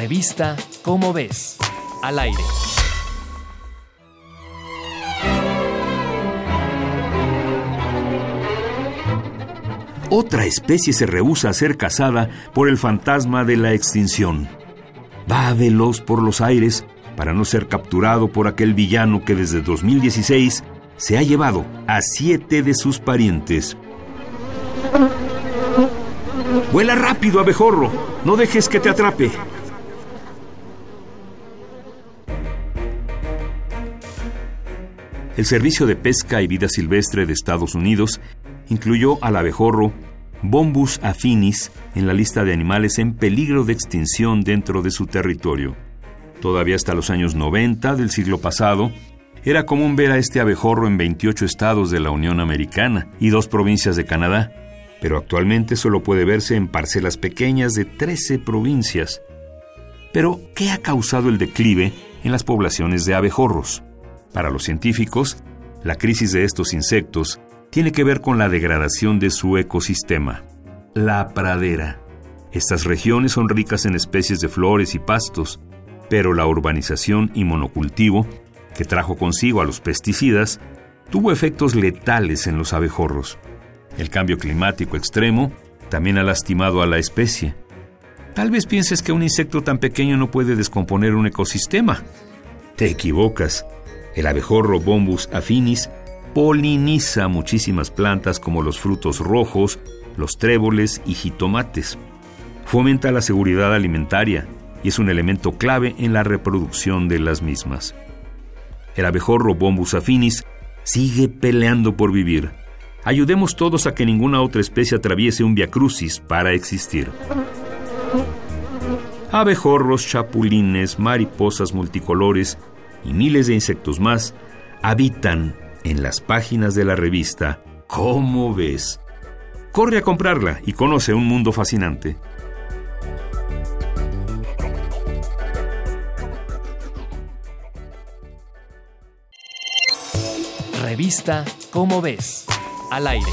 Revista Cómo ves, al aire. Otra especie se rehúsa a ser cazada por el fantasma de la extinción. Va veloz por los aires para no ser capturado por aquel villano que desde 2016 se ha llevado a siete de sus parientes. Vuela rápido, abejorro. No dejes que te atrape. El Servicio de Pesca y Vida Silvestre de Estados Unidos incluyó al abejorro Bombus afinis en la lista de animales en peligro de extinción dentro de su territorio. Todavía hasta los años 90 del siglo pasado, era común ver a este abejorro en 28 estados de la Unión Americana y dos provincias de Canadá, pero actualmente solo puede verse en parcelas pequeñas de 13 provincias. Pero, ¿qué ha causado el declive en las poblaciones de abejorros? Para los científicos, la crisis de estos insectos tiene que ver con la degradación de su ecosistema. La pradera. Estas regiones son ricas en especies de flores y pastos, pero la urbanización y monocultivo, que trajo consigo a los pesticidas, tuvo efectos letales en los abejorros. El cambio climático extremo también ha lastimado a la especie. Tal vez pienses que un insecto tan pequeño no puede descomponer un ecosistema. Te equivocas. El abejorro Bombus afinis poliniza muchísimas plantas como los frutos rojos, los tréboles y jitomates. Fomenta la seguridad alimentaria y es un elemento clave en la reproducción de las mismas. El abejorro Bombus afinis sigue peleando por vivir. Ayudemos todos a que ninguna otra especie atraviese un viacrucis para existir. Abejorros, chapulines, mariposas multicolores y miles de insectos más habitan en las páginas de la revista ¿Cómo ves? Corre a comprarla y conoce un mundo fascinante. Revista ¿Cómo ves? Al aire.